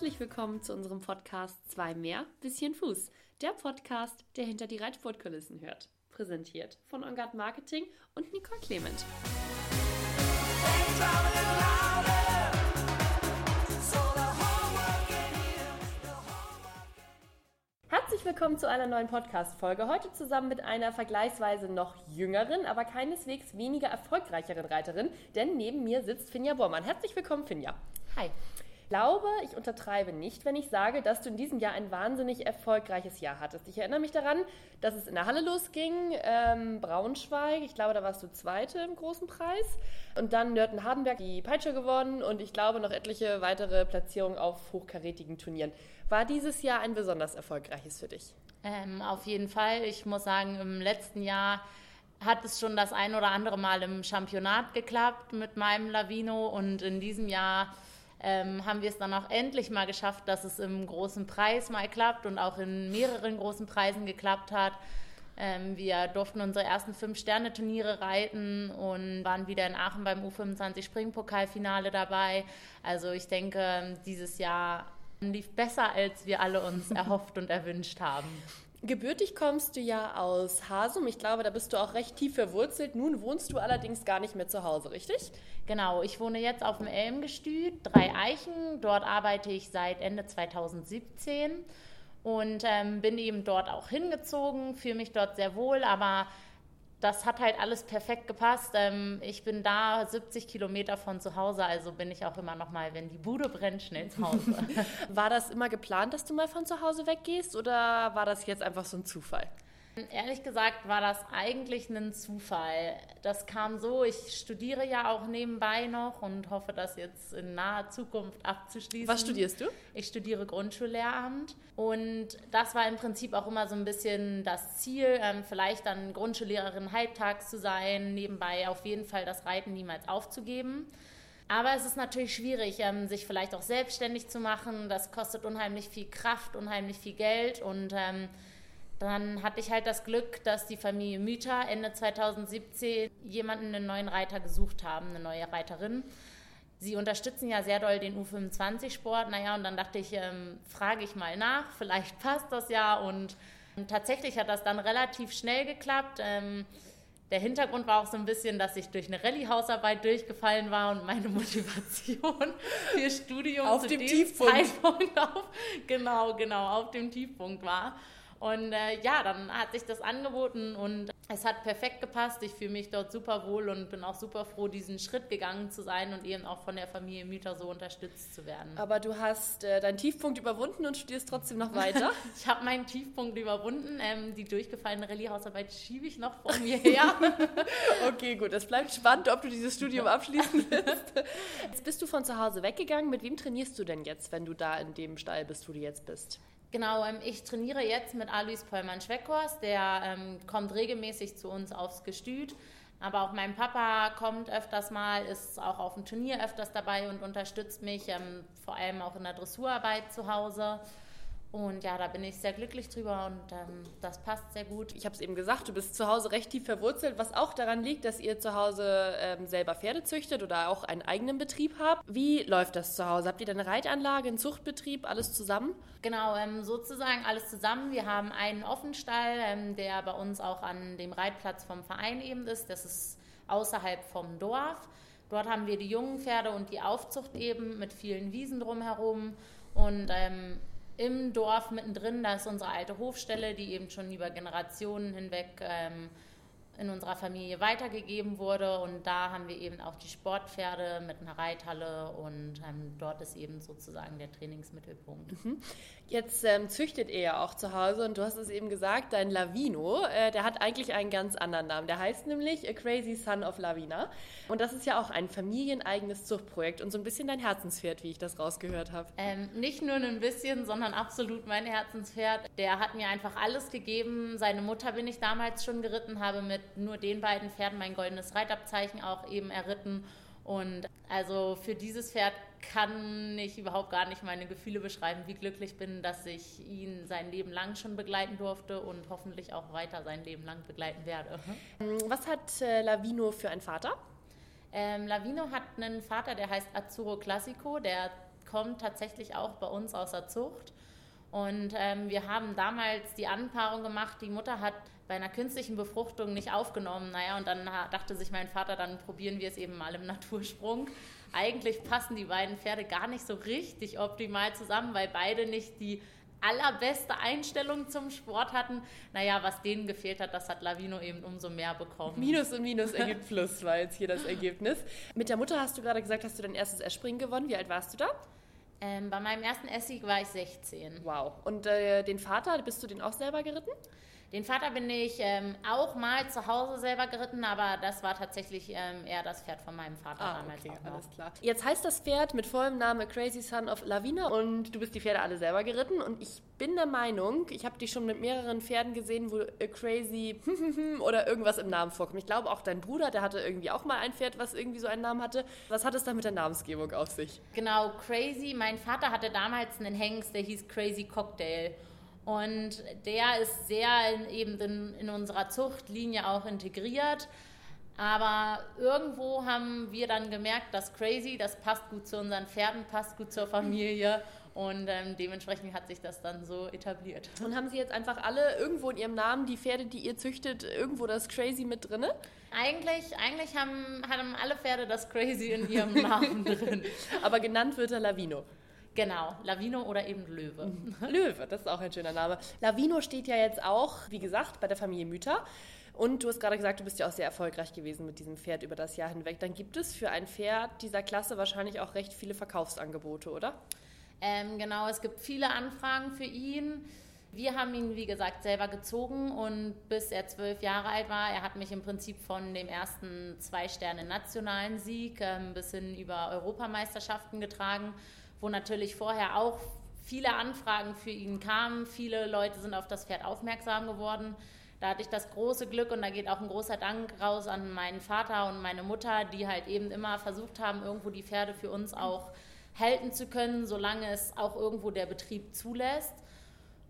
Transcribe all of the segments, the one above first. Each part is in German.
Herzlich willkommen zu unserem Podcast Zwei mehr, bisschen Fuß. Der Podcast, der hinter die Reitsportkulissen hört. Präsentiert von Ongard Marketing und Nicole Clement. Herzlich willkommen zu einer neuen Podcast-Folge. Heute zusammen mit einer vergleichsweise noch jüngeren, aber keineswegs weniger erfolgreicheren Reiterin, denn neben mir sitzt Finja Bormann. Herzlich willkommen, Finja. Hi glaube, ich untertreibe nicht, wenn ich sage, dass du in diesem Jahr ein wahnsinnig erfolgreiches Jahr hattest. Ich erinnere mich daran, dass es in der Halle losging, ähm, Braunschweig, ich glaube, da warst du Zweite im großen Preis. Und dann Nörten-Hardenberg die Peitsche gewonnen und ich glaube noch etliche weitere Platzierungen auf hochkarätigen Turnieren. War dieses Jahr ein besonders erfolgreiches für dich? Ähm, auf jeden Fall. Ich muss sagen, im letzten Jahr hat es schon das ein oder andere Mal im Championat geklappt mit meinem Lavino und in diesem Jahr ähm, haben wir es dann auch endlich mal geschafft, dass es im großen Preis mal klappt und auch in mehreren großen Preisen geklappt hat. Ähm, wir durften unsere ersten Fünf-Sterne-Turniere reiten und waren wieder in Aachen beim U25 Springpokalfinale dabei. Also ich denke, dieses Jahr lief besser, als wir alle uns erhofft und erwünscht haben. Gebürtig kommst du ja aus Hasum. Ich glaube, da bist du auch recht tief verwurzelt. Nun wohnst du allerdings gar nicht mehr zu Hause, richtig? Genau, ich wohne jetzt auf dem Elmgestüt, drei Eichen. Dort arbeite ich seit Ende 2017 und ähm, bin eben dort auch hingezogen, fühle mich dort sehr wohl, aber das hat halt alles perfekt gepasst. Ähm, ich bin da 70 Kilometer von zu Hause, also bin ich auch immer noch mal, wenn die Bude brennt, schnell zu Hause. war das immer geplant, dass du mal von zu Hause weggehst oder war das jetzt einfach so ein Zufall? Ehrlich gesagt war das eigentlich ein Zufall. Das kam so, ich studiere ja auch nebenbei noch und hoffe, das jetzt in naher Zukunft abzuschließen. Was studierst du? Ich studiere Grundschullehramt und das war im Prinzip auch immer so ein bisschen das Ziel, ähm, vielleicht dann Grundschullehrerin halbtags zu sein, nebenbei auf jeden Fall das Reiten niemals aufzugeben. Aber es ist natürlich schwierig, ähm, sich vielleicht auch selbstständig zu machen. Das kostet unheimlich viel Kraft, unheimlich viel Geld und ähm, dann hatte ich halt das Glück, dass die Familie Müther Ende 2017 jemanden, einen neuen Reiter gesucht haben, eine neue Reiterin. Sie unterstützen ja sehr doll den U25-Sport. Naja, und dann dachte ich, ähm, frage ich mal nach, vielleicht passt das ja. Und tatsächlich hat das dann relativ schnell geklappt. Ähm, der Hintergrund war auch so ein bisschen, dass ich durch eine Rallye-Hausarbeit durchgefallen war und meine Motivation für Studium auf dem Tiefpunkt. Zeitpunkt auf, genau, genau, auf dem Tiefpunkt war. Und äh, ja, dann hat sich das angeboten und es hat perfekt gepasst. Ich fühle mich dort super wohl und bin auch super froh, diesen Schritt gegangen zu sein und eben auch von der Familie Mütter so unterstützt zu werden. Aber du hast äh, deinen Tiefpunkt überwunden und studierst trotzdem noch weiter? ich habe meinen Tiefpunkt überwunden. Ähm, die durchgefallene Rallye-Hausarbeit schiebe ich noch vor mir her. okay, gut. Es bleibt spannend, ob du dieses Studium abschließen willst. Jetzt bist du von zu Hause weggegangen. Mit wem trainierst du denn jetzt, wenn du da in dem Stall bist, wo du jetzt bist? Genau, ähm, ich trainiere jetzt mit Alois Pollmann-Schweckhorst, der ähm, kommt regelmäßig zu uns aufs Gestüt. Aber auch mein Papa kommt öfters mal, ist auch auf dem Turnier öfters dabei und unterstützt mich, ähm, vor allem auch in der Dressurarbeit zu Hause. Und ja, da bin ich sehr glücklich drüber und ähm, das passt sehr gut. Ich habe es eben gesagt, du bist zu Hause recht tief verwurzelt, was auch daran liegt, dass ihr zu Hause ähm, selber Pferde züchtet oder auch einen eigenen Betrieb habt. Wie läuft das zu Hause? Habt ihr eine Reitanlage, einen Zuchtbetrieb, alles zusammen? Genau, ähm, sozusagen alles zusammen. Wir haben einen Offenstall, ähm, der bei uns auch an dem Reitplatz vom Verein eben ist. Das ist außerhalb vom Dorf. Dort haben wir die jungen Pferde und die Aufzucht eben mit vielen Wiesen drumherum. Und ähm, im Dorf mittendrin, da ist unsere alte Hofstelle, die eben schon über Generationen hinweg ähm, in unserer Familie weitergegeben wurde. Und da haben wir eben auch die Sportpferde mit einer Reithalle und ähm, dort ist eben sozusagen der Trainingsmittelpunkt. Mhm. Jetzt ähm, züchtet ihr ja auch zu Hause und du hast es eben gesagt, dein Lavino, äh, der hat eigentlich einen ganz anderen Namen. Der heißt nämlich A Crazy Son of Lavina. Und das ist ja auch ein familieneigenes Zuchtprojekt und so ein bisschen dein Herzenspferd, wie ich das rausgehört habe. Ähm, nicht nur ein bisschen, sondern absolut mein Herzenspferd. Der hat mir einfach alles gegeben. Seine Mutter bin ich damals schon geritten, habe mit nur den beiden Pferden mein goldenes Reitabzeichen auch eben erritten. Und also für dieses Pferd kann ich überhaupt gar nicht meine Gefühle beschreiben, wie glücklich bin, dass ich ihn sein Leben lang schon begleiten durfte und hoffentlich auch weiter sein Leben lang begleiten werde. Ähm, was hat äh, Lavino für einen Vater? Ähm, Lavino hat einen Vater, der heißt Azzurro Classico, der kommt tatsächlich auch bei uns aus der Zucht. Und ähm, wir haben damals die Anpaarung gemacht. Die Mutter hat bei einer künstlichen Befruchtung nicht aufgenommen. Naja, und dann dachte sich mein Vater, dann probieren wir es eben mal im Natursprung. Eigentlich passen die beiden Pferde gar nicht so richtig optimal zusammen, weil beide nicht die allerbeste Einstellung zum Sport hatten. Naja, was denen gefehlt hat, das hat Lavino eben umso mehr bekommen. Minus und Minus ergibt Plus, war jetzt hier das Ergebnis. Mit der Mutter hast du gerade gesagt, hast du dein erstes Essspringen gewonnen. Wie alt warst du da? Ähm, bei meinem ersten Esssieg war ich 16. Wow. Und äh, den Vater, bist du den auch selber geritten? Den Vater bin ich ähm, auch mal zu Hause selber geritten, aber das war tatsächlich ähm, eher das Pferd von meinem Vater ah, damals. Okay, alles klar. Jetzt heißt das Pferd mit vollem Namen Crazy Son of Lavina und du bist die Pferde alle selber geritten und ich bin der Meinung, ich habe dich schon mit mehreren Pferden gesehen, wo Crazy oder irgendwas im Namen vorkommt. Ich glaube auch dein Bruder, der hatte irgendwie auch mal ein Pferd, was irgendwie so einen Namen hatte. Was hat es da mit der Namensgebung auf sich? Genau, Crazy. Mein Vater hatte damals einen Hengst, der hieß Crazy Cocktail. Und der ist sehr in, eben in, in unserer Zuchtlinie auch integriert. Aber irgendwo haben wir dann gemerkt, dass Crazy, das passt gut zu unseren Pferden, passt gut zur Familie. Und ähm, dementsprechend hat sich das dann so etabliert. Und haben Sie jetzt einfach alle irgendwo in Ihrem Namen die Pferde, die ihr züchtet, irgendwo das Crazy mit drin? Eigentlich, eigentlich haben, haben alle Pferde das Crazy in ihrem Namen drin. Aber genannt wird er Lavino. Genau, Lavino oder eben Löwe. Mhm. Löwe, das ist auch ein schöner Name. Lavino steht ja jetzt auch, wie gesagt, bei der Familie Mütter. Und du hast gerade gesagt, du bist ja auch sehr erfolgreich gewesen mit diesem Pferd über das Jahr hinweg. Dann gibt es für ein Pferd dieser Klasse wahrscheinlich auch recht viele Verkaufsangebote, oder? Ähm, genau, es gibt viele Anfragen für ihn. Wir haben ihn, wie gesagt, selber gezogen und bis er zwölf Jahre alt war, er hat mich im Prinzip von dem ersten Zwei-Sterne-nationalen Sieg ähm, bis hin über Europameisterschaften getragen wo natürlich vorher auch viele Anfragen für ihn kamen. Viele Leute sind auf das Pferd aufmerksam geworden. Da hatte ich das große Glück und da geht auch ein großer Dank raus an meinen Vater und meine Mutter, die halt eben immer versucht haben, irgendwo die Pferde für uns auch halten zu können, solange es auch irgendwo der Betrieb zulässt.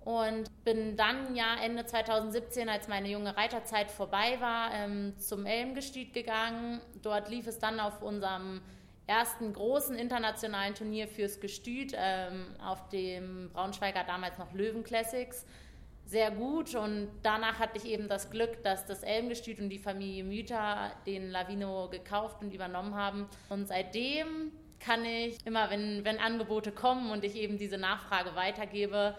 Und bin dann ja Ende 2017, als meine junge Reiterzeit vorbei war, ähm, zum Elmgestüt gegangen. Dort lief es dann auf unserem ersten großen internationalen Turnier fürs Gestüt ähm, auf dem Braunschweiger damals noch Löwen Classics. Sehr gut und danach hatte ich eben das Glück, dass das Elmgestüt und die Familie Müter den Lavino gekauft und übernommen haben. Und seitdem kann ich immer, wenn, wenn Angebote kommen und ich eben diese Nachfrage weitergebe,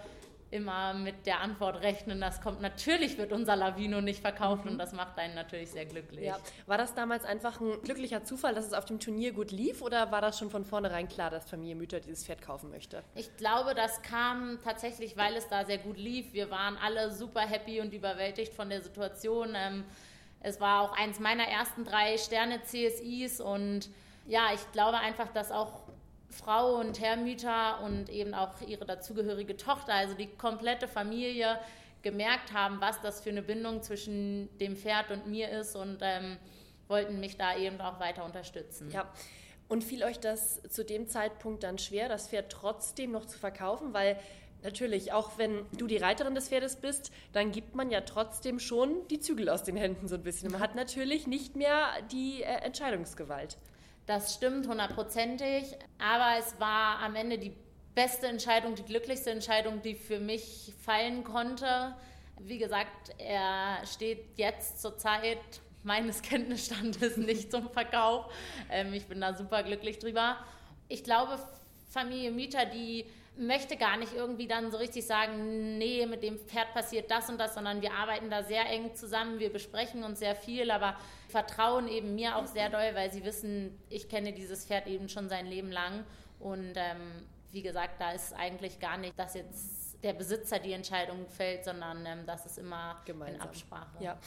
immer mit der Antwort rechnen, das kommt natürlich, wird unser Lavino nicht verkauft mhm. und das macht einen natürlich sehr glücklich. Ja. War das damals einfach ein glücklicher Zufall, dass es auf dem Turnier gut lief oder war das schon von vornherein klar, dass Familie Mütter dieses Pferd kaufen möchte? Ich glaube, das kam tatsächlich, weil es da sehr gut lief. Wir waren alle super happy und überwältigt von der Situation. Ähm, es war auch eins meiner ersten drei Sterne CSIs und ja, ich glaube einfach, dass auch Frau und Herrmütter und eben auch ihre dazugehörige Tochter, also die komplette Familie, gemerkt haben, was das für eine Bindung zwischen dem Pferd und mir ist und ähm, wollten mich da eben auch weiter unterstützen. Ja. Und fiel euch das zu dem Zeitpunkt dann schwer, das Pferd trotzdem noch zu verkaufen? Weil natürlich, auch wenn du die Reiterin des Pferdes bist, dann gibt man ja trotzdem schon die Zügel aus den Händen so ein bisschen. Man hat natürlich nicht mehr die äh, Entscheidungsgewalt. Das stimmt hundertprozentig, aber es war am Ende die beste Entscheidung, die glücklichste Entscheidung, die für mich fallen konnte. Wie gesagt, er steht jetzt zur Zeit meines Kenntnisstandes nicht zum Verkauf. Ähm, ich bin da super glücklich drüber. Ich glaube, Familie Mieter, die möchte gar nicht irgendwie dann so richtig sagen, nee, mit dem Pferd passiert das und das, sondern wir arbeiten da sehr eng zusammen, wir besprechen uns sehr viel, aber vertrauen eben mir auch sehr doll, weil sie wissen, ich kenne dieses Pferd eben schon sein Leben lang und ähm, wie gesagt, da ist eigentlich gar nicht, dass jetzt der Besitzer die Entscheidung fällt, sondern ähm, das ist immer Gemeinsam. in Absprache. Ja.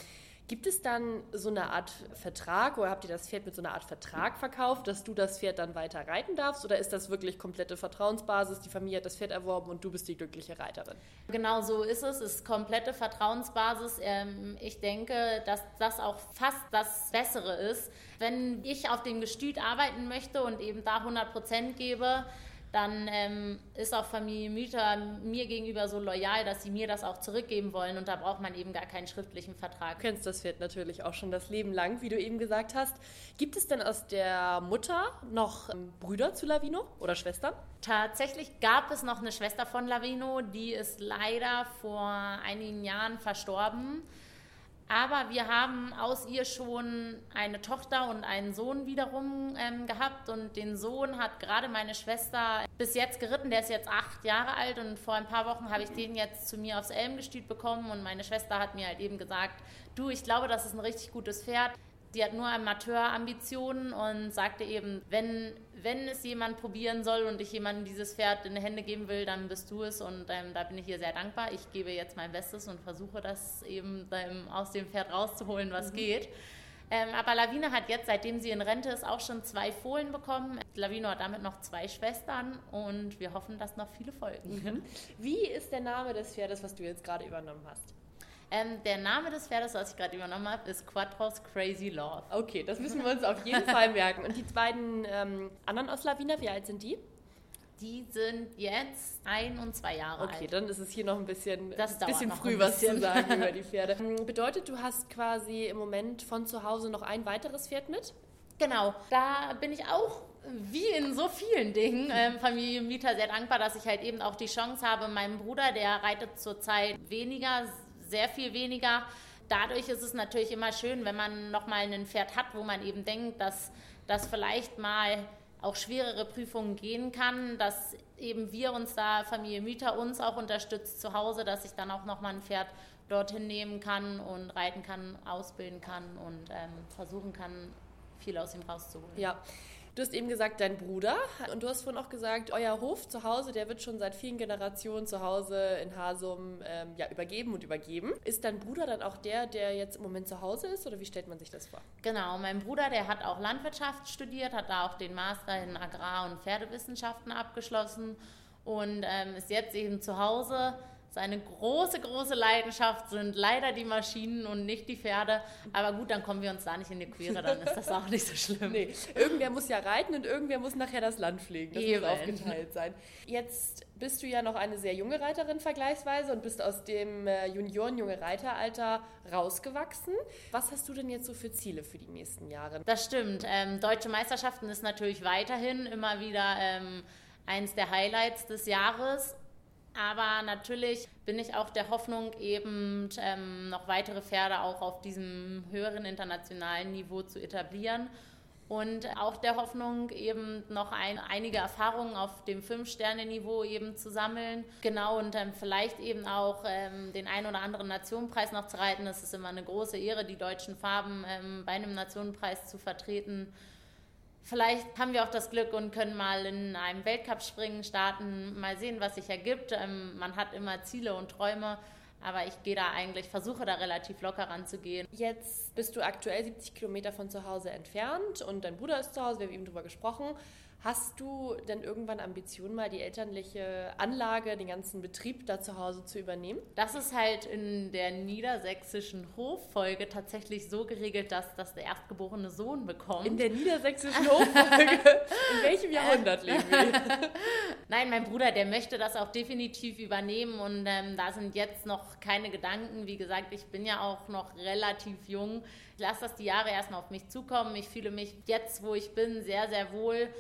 Gibt es dann so eine Art Vertrag oder habt ihr das Pferd mit so einer Art Vertrag verkauft, dass du das Pferd dann weiter reiten darfst? Oder ist das wirklich komplette Vertrauensbasis? Die Familie hat das Pferd erworben und du bist die glückliche Reiterin? Genau so ist es. Es ist komplette Vertrauensbasis. Ähm, ich denke, dass das auch fast das Bessere ist. Wenn ich auf dem Gestüt arbeiten möchte und eben da 100 Prozent gebe, dann ähm, ist auch Familie Mütter mir gegenüber so loyal, dass sie mir das auch zurückgeben wollen und da braucht man eben gar keinen schriftlichen Vertrag. Du kennst das Pferd natürlich auch schon das Leben lang, wie du eben gesagt hast. Gibt es denn aus der Mutter noch ähm, Brüder zu Lavino oder Schwestern? Tatsächlich gab es noch eine Schwester von Lavino, die ist leider vor einigen Jahren verstorben. Aber wir haben aus ihr schon eine Tochter und einen Sohn wiederum ähm, gehabt. Und den Sohn hat gerade meine Schwester bis jetzt geritten. Der ist jetzt acht Jahre alt und vor ein paar Wochen habe ich den jetzt zu mir aufs Elmgestüt bekommen. Und meine Schwester hat mir halt eben gesagt, du, ich glaube, das ist ein richtig gutes Pferd. Sie hat nur Amateurambitionen und sagte eben, wenn, wenn es jemand probieren soll und ich jemandem dieses Pferd in die Hände geben will, dann bist du es und ähm, da bin ich ihr sehr dankbar. Ich gebe jetzt mein Bestes und versuche das eben ähm, aus dem Pferd rauszuholen, was mhm. geht. Ähm, aber Lavine hat jetzt, seitdem sie in Rente ist, auch schon zwei Fohlen bekommen. Lavino hat damit noch zwei Schwestern und wir hoffen, dass noch viele folgen. Mhm. Wie ist der Name des Pferdes, was du jetzt gerade übernommen hast? Ähm, der Name des Pferdes, was ich gerade übernommen habe, ist Quattros Crazy Love. Okay, das müssen wir uns auf jeden Fall merken. Und die beiden ähm, anderen aus Lavina, wie alt sind die? Die sind jetzt ein und zwei Jahre okay, alt. Okay, dann ist es hier noch ein bisschen, das bisschen früh, was zu sagen über die Pferde. Ähm, bedeutet, du hast quasi im Moment von zu Hause noch ein weiteres Pferd mit? Genau, da bin ich auch wie in so vielen Dingen ähm, Familie Mieter sehr dankbar, dass ich halt eben auch die Chance habe. Mein Bruder, der reitet zurzeit weniger, sehr viel weniger. Dadurch ist es natürlich immer schön, wenn man nochmal ein Pferd hat, wo man eben denkt, dass das vielleicht mal auch schwerere Prüfungen gehen kann, dass eben wir uns da, Familie Mütter, uns auch unterstützt zu Hause, dass ich dann auch nochmal ein Pferd dorthin nehmen kann und reiten kann, ausbilden kann und ähm, versuchen kann, viel aus ihm rauszuholen. Ja, Du hast eben gesagt, dein Bruder. Und du hast vorhin auch gesagt, euer Hof zu Hause, der wird schon seit vielen Generationen zu Hause in Hasum ähm, ja, übergeben und übergeben. Ist dein Bruder dann auch der, der jetzt im Moment zu Hause ist oder wie stellt man sich das vor? Genau, mein Bruder, der hat auch Landwirtschaft studiert, hat da auch den Master in Agrar- und Pferdewissenschaften abgeschlossen und ähm, ist jetzt eben zu Hause seine große, große Leidenschaft sind leider die Maschinen und nicht die Pferde. Aber gut, dann kommen wir uns da nicht in die Quere, dann ist das auch nicht so schlimm. Nee, irgendwer muss ja reiten und irgendwer muss nachher das Land pflegen. Das Eben. muss aufgeteilt sein. Jetzt bist du ja noch eine sehr junge Reiterin vergleichsweise und bist aus dem äh, Junioren-junge Reiteralter rausgewachsen. Was hast du denn jetzt so für Ziele für die nächsten Jahre? Das stimmt. Ähm, Deutsche Meisterschaften ist natürlich weiterhin immer wieder ähm, eins der Highlights des Jahres. Aber natürlich bin ich auch der Hoffnung, eben ähm, noch weitere Pferde auch auf diesem höheren internationalen Niveau zu etablieren. Und auch der Hoffnung, eben noch ein, einige Erfahrungen auf dem Fünf-Sterne-Niveau eben zu sammeln. Genau, und dann vielleicht eben auch ähm, den einen oder anderen Nationenpreis noch zu reiten. Das ist immer eine große Ehre, die deutschen Farben ähm, bei einem Nationenpreis zu vertreten. Vielleicht haben wir auch das Glück und können mal in einem Weltcup springen, starten, mal sehen, was sich ergibt. Ähm, man hat immer Ziele und Träume, aber ich gehe da eigentlich, versuche da relativ locker ranzugehen. Jetzt bist du aktuell 70 Kilometer von zu Hause entfernt und dein Bruder ist zu Hause, wir haben eben drüber gesprochen. Hast du denn irgendwann Ambitionen, mal die elterliche Anlage, den ganzen Betrieb da zu Hause zu übernehmen? Das ist halt in der niedersächsischen Hoffolge tatsächlich so geregelt, dass das der erstgeborene Sohn bekommt. In der niedersächsischen Hoffolge? in welchem Jahrhundert leben wir? Nein, mein Bruder, der möchte das auch definitiv übernehmen und ähm, da sind jetzt noch keine Gedanken. Wie gesagt, ich bin ja auch noch relativ jung. Ich lasse das die Jahre erstmal auf mich zukommen. Ich fühle mich jetzt, wo ich bin, sehr, sehr wohl.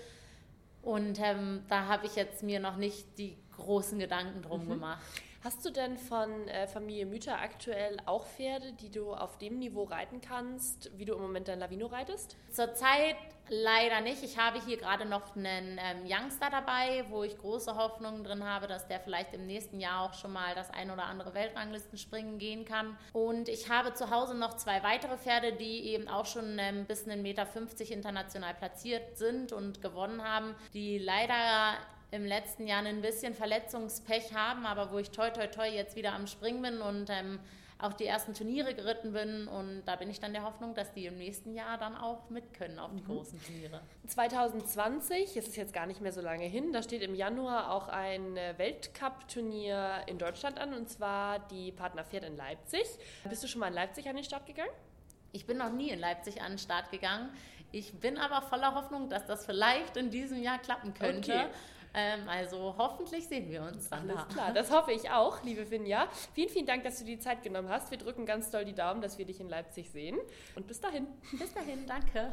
Und ähm, da habe ich jetzt mir noch nicht die großen Gedanken drum mhm. gemacht. Hast du denn von äh, Familie Mütter aktuell auch Pferde, die du auf dem Niveau reiten kannst, wie du im Moment dein Lavino reitest? Zurzeit leider nicht. Ich habe hier gerade noch einen ähm, Youngster dabei, wo ich große Hoffnungen drin habe, dass der vielleicht im nächsten Jahr auch schon mal das ein oder andere Weltranglistenspringen gehen kann. Und ich habe zu Hause noch zwei weitere Pferde, die eben auch schon ähm, bis einen Meter 50 international platziert sind und gewonnen haben, die leider im letzten Jahr ein bisschen Verletzungspech haben, aber wo ich toi toi toi jetzt wieder am Springen bin und ähm, auch die ersten Turniere geritten bin. Und da bin ich dann der Hoffnung, dass die im nächsten Jahr dann auch mit können auf die mhm. großen Turniere. 2020, es ist jetzt gar nicht mehr so lange hin, da steht im Januar auch ein äh, Weltcup-Turnier in Deutschland an und zwar die Partner Pferd in Leipzig. Bist du schon mal in Leipzig an den Start gegangen? Ich bin noch nie in Leipzig an den Start gegangen. Ich bin aber voller Hoffnung, dass das vielleicht in diesem Jahr klappen könnte. Okay. Ähm, also hoffentlich sehen wir uns dann Alles da. klar, das hoffe ich auch, liebe Finja. Vielen, vielen Dank, dass du die Zeit genommen hast. Wir drücken ganz doll die Daumen, dass wir dich in Leipzig sehen. Und bis dahin. Bis dahin, danke.